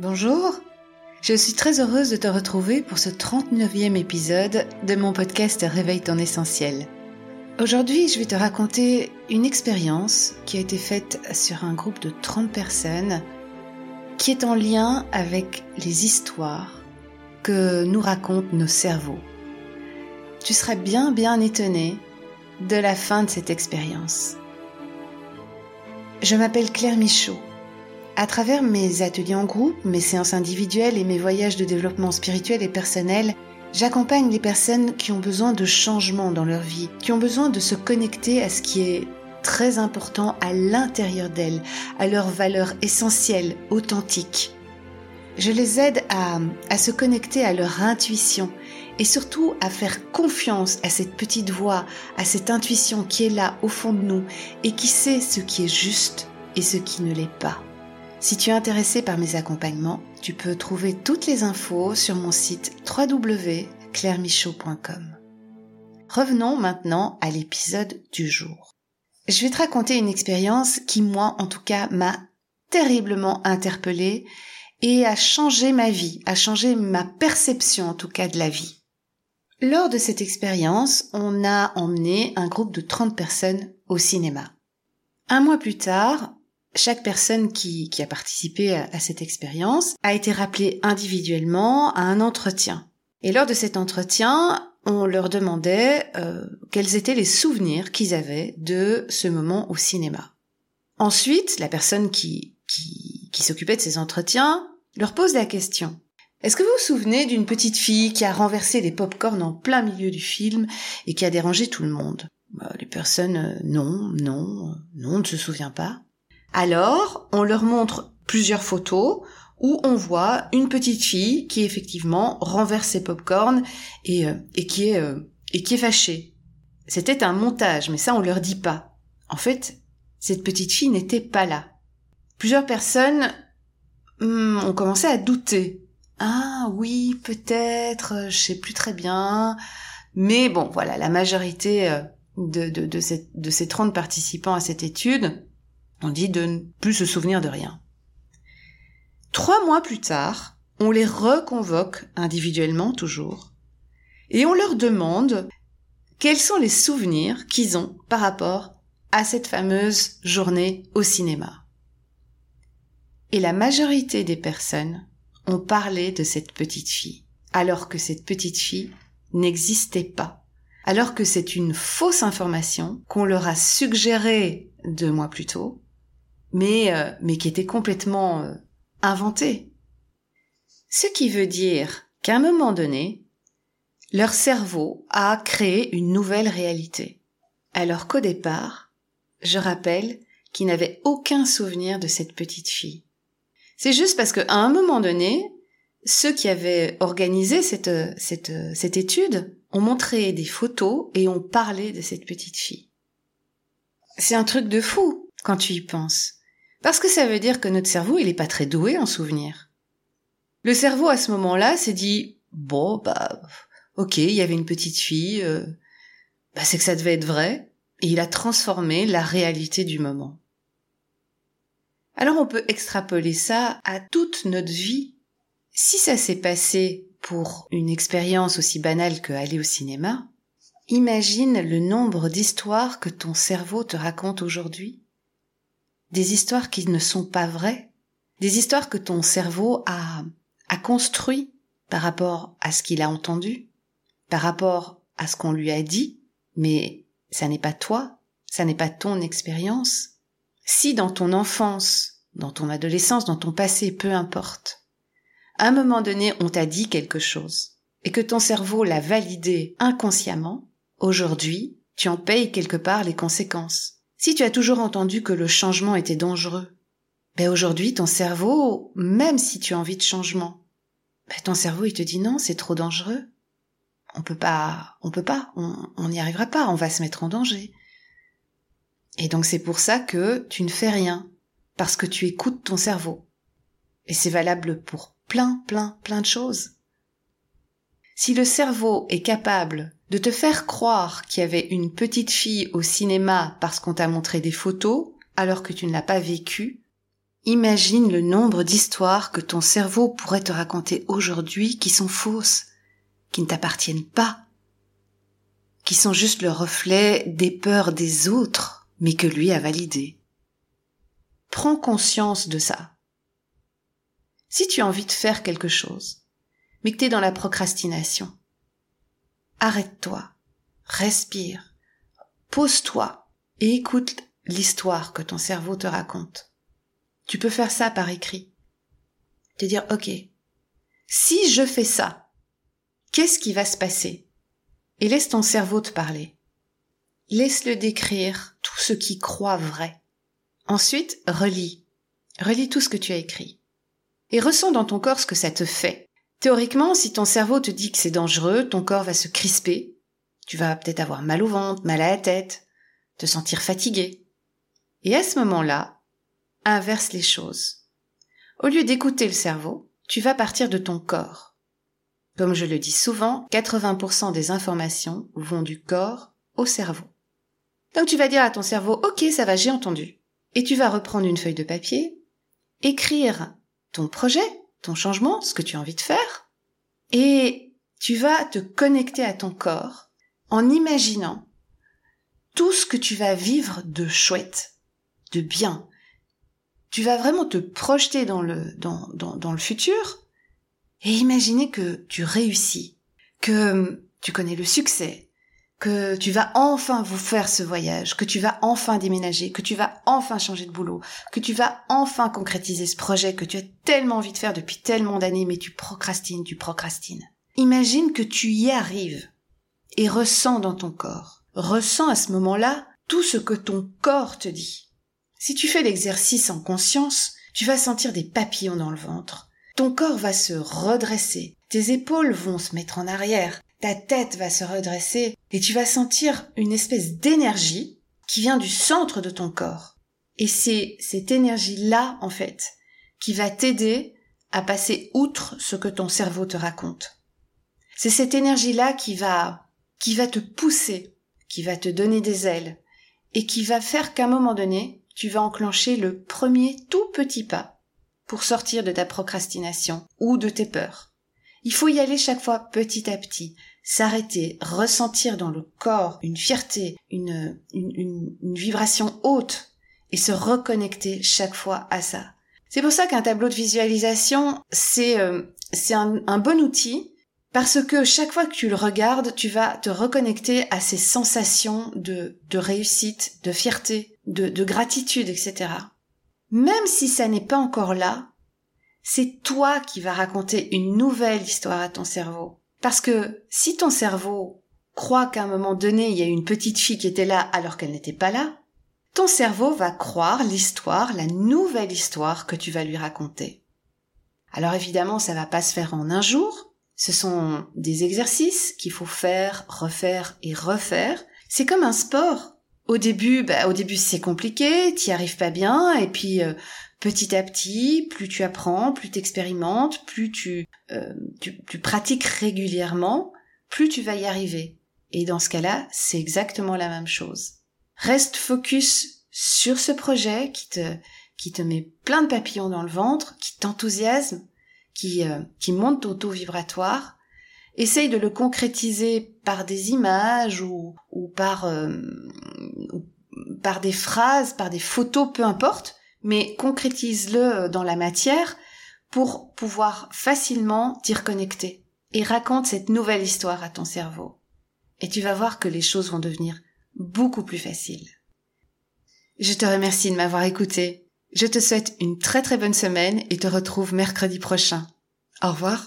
Bonjour, je suis très heureuse de te retrouver pour ce 39e épisode de mon podcast Réveille ton essentiel. Aujourd'hui, je vais te raconter une expérience qui a été faite sur un groupe de 30 personnes qui est en lien avec les histoires que nous racontent nos cerveaux. Tu seras bien bien étonné de la fin de cette expérience. Je m'appelle Claire Michaud à travers mes ateliers en groupe, mes séances individuelles et mes voyages de développement spirituel et personnel, j'accompagne les personnes qui ont besoin de changement dans leur vie, qui ont besoin de se connecter à ce qui est très important à l'intérieur d'elles, à leurs valeurs essentielles, authentiques. Je les aide à, à se connecter à leur intuition et surtout à faire confiance à cette petite voix, à cette intuition qui est là au fond de nous et qui sait ce qui est juste et ce qui ne l'est pas. Si tu es intéressé par mes accompagnements, tu peux trouver toutes les infos sur mon site www.clairemichaud.com. Revenons maintenant à l'épisode du jour. Je vais te raconter une expérience qui, moi, en tout cas, m'a terriblement interpellée et a changé ma vie, a changé ma perception, en tout cas, de la vie. Lors de cette expérience, on a emmené un groupe de 30 personnes au cinéma. Un mois plus tard, chaque personne qui, a participé à, cette expérience a été rappelée individuellement à un entretien. Et lors de cet entretien, on leur demandait euh, quels étaient les souvenirs qu'ils avaient de ce moment au cinéma. Ensuite, la personne qui, s'occupait de ces entretiens leur pose la question. Est-ce que vous vous souvenez d'une petite fille qui a renversé des pop-corns en plein milieu du film et qui a dérangé tout le monde? Bah, Les personnes, euh, non, non, non, on ne se souvient pas. Alors, on leur montre plusieurs photos où on voit une petite fille qui effectivement renverse ses pop-corns et, euh, et, qui est, euh, et qui est fâchée. C'était un montage, mais ça on leur dit pas. En fait, cette petite fille n'était pas là. Plusieurs personnes hmm, ont commencé à douter. Ah oui, peut-être, je sais plus très bien. Mais bon, voilà, la majorité euh, de, de, de, de ces 30 participants à cette étude on dit de ne plus se souvenir de rien. Trois mois plus tard, on les reconvoque individuellement toujours, et on leur demande quels sont les souvenirs qu'ils ont par rapport à cette fameuse journée au cinéma. Et la majorité des personnes ont parlé de cette petite fille, alors que cette petite fille n'existait pas, alors que c'est une fausse information qu'on leur a suggérée deux mois plus tôt, mais, euh, mais qui était complètement euh, inventé. Ce qui veut dire qu'à un moment donné, leur cerveau a créé une nouvelle réalité. Alors qu'au départ, je rappelle qu'ils n'avaient aucun souvenir de cette petite fille. C'est juste parce qu'à un moment donné, ceux qui avaient organisé cette, cette, cette étude ont montré des photos et ont parlé de cette petite fille. C'est un truc de fou quand tu y penses. Parce que ça veut dire que notre cerveau, il n'est pas très doué en souvenirs. Le cerveau, à ce moment-là, s'est dit, bon, bah, ok, il y avait une petite fille, euh, bah, c'est que ça devait être vrai, et il a transformé la réalité du moment. Alors on peut extrapoler ça à toute notre vie. Si ça s'est passé pour une expérience aussi banale que aller au cinéma, imagine le nombre d'histoires que ton cerveau te raconte aujourd'hui des histoires qui ne sont pas vraies, des histoires que ton cerveau a, construit par rapport à ce qu'il a entendu, par rapport à ce qu'on lui a dit, mais ça n'est pas toi, ça n'est pas ton expérience. Si dans ton enfance, dans ton adolescence, dans ton passé, peu importe, à un moment donné on t'a dit quelque chose, et que ton cerveau l'a validé inconsciemment, aujourd'hui, tu en payes quelque part les conséquences. Si tu as toujours entendu que le changement était dangereux, ben aujourd'hui ton cerveau, même si tu as envie de changement, ben ton cerveau il te dit non, c'est trop dangereux. On peut pas, on peut pas, on n'y arrivera pas, on va se mettre en danger. Et donc c'est pour ça que tu ne fais rien, parce que tu écoutes ton cerveau. Et c'est valable pour plein, plein, plein de choses. Si le cerveau est capable de te faire croire qu'il y avait une petite fille au cinéma parce qu'on t'a montré des photos alors que tu ne l'as pas vécu, Imagine le nombre d'histoires que ton cerveau pourrait te raconter aujourd'hui qui sont fausses, qui ne t'appartiennent pas, qui sont juste le reflet des peurs des autres, mais que lui a validées. Prends conscience de ça. Si tu as envie de faire quelque chose, mais que tu es dans la procrastination, arrête-toi, respire, pose-toi et écoute l'histoire que ton cerveau te raconte. Tu peux faire ça par écrit. Te dire, OK, si je fais ça, qu'est-ce qui va se passer? Et laisse ton cerveau te parler. Laisse-le décrire tout ce qui croit vrai. Ensuite, relis. Relis tout ce que tu as écrit. Et ressens dans ton corps ce que ça te fait. Théoriquement, si ton cerveau te dit que c'est dangereux, ton corps va se crisper. Tu vas peut-être avoir mal au ventre, mal à la tête, te sentir fatigué. Et à ce moment-là, inverse les choses. Au lieu d'écouter le cerveau, tu vas partir de ton corps. Comme je le dis souvent, 80% des informations vont du corps au cerveau. Donc tu vas dire à ton cerveau, ok, ça va, j'ai entendu. Et tu vas reprendre une feuille de papier, écrire ton projet, ton changement, ce que tu as envie de faire, et tu vas te connecter à ton corps en imaginant tout ce que tu vas vivre de chouette, de bien. Tu vas vraiment te projeter dans le, dans, dans, dans le futur et imaginer que tu réussis, que tu connais le succès, que tu vas enfin vous faire ce voyage, que tu vas enfin déménager, que tu vas enfin changer de boulot, que tu vas enfin concrétiser ce projet que tu as tellement envie de faire depuis tellement d'années, mais tu procrastines, tu procrastines. Imagine que tu y arrives et ressens dans ton corps. Ressens à ce moment-là tout ce que ton corps te dit. Si tu fais l'exercice en conscience, tu vas sentir des papillons dans le ventre. Ton corps va se redresser, tes épaules vont se mettre en arrière, ta tête va se redresser et tu vas sentir une espèce d'énergie qui vient du centre de ton corps. Et c'est cette énergie-là, en fait, qui va t'aider à passer outre ce que ton cerveau te raconte. C'est cette énergie-là qui va, qui va te pousser, qui va te donner des ailes, et qui va faire qu'à un moment donné, tu vas enclencher le premier tout petit pas pour sortir de ta procrastination ou de tes peurs. Il faut y aller chaque fois petit à petit, s'arrêter, ressentir dans le corps une fierté, une, une, vibration haute et se reconnecter chaque fois à ça. C'est pour ça qu'un tableau de visualisation, c'est euh, un bon outil parce que chaque fois que tu le regardes, tu vas te reconnecter à ces sensations de, de réussite, de fierté, de, gratitude, etc. Même si ça n'est pas encore là, c'est toi qui vas raconter une nouvelle histoire à ton cerveau. Parce que si ton cerveau croit qu'à un moment donné, il y a une petite fille qui était là alors qu'elle n'était pas là, ton cerveau va croire l'histoire, la nouvelle histoire que tu vas lui raconter. Alors évidemment, ça va pas se faire en un jour. Ce sont des exercices qu'il faut faire, refaire et refaire. C'est comme un sport. Au début, bah, au début c'est compliqué, t'y arrives pas bien, et puis euh, petit à petit, plus tu apprends, plus t'expérimentes, plus tu, euh, tu, tu pratiques régulièrement, plus tu vas y arriver. Et dans ce cas-là, c'est exactement la même chose. Reste focus sur ce projet qui te, qui te met plein de papillons dans le ventre, qui t'enthousiasme, qui, euh, qui monte ton taux vibratoire, essaye de le concrétiser par des images ou, ou par, euh, par des phrases, par des photos, peu importe, mais concrétise-le dans la matière pour pouvoir facilement t'y reconnecter. Et raconte cette nouvelle histoire à ton cerveau. Et tu vas voir que les choses vont devenir beaucoup plus faciles. Je te remercie de m'avoir écouté. Je te souhaite une très très bonne semaine et te retrouve mercredi prochain. Au revoir.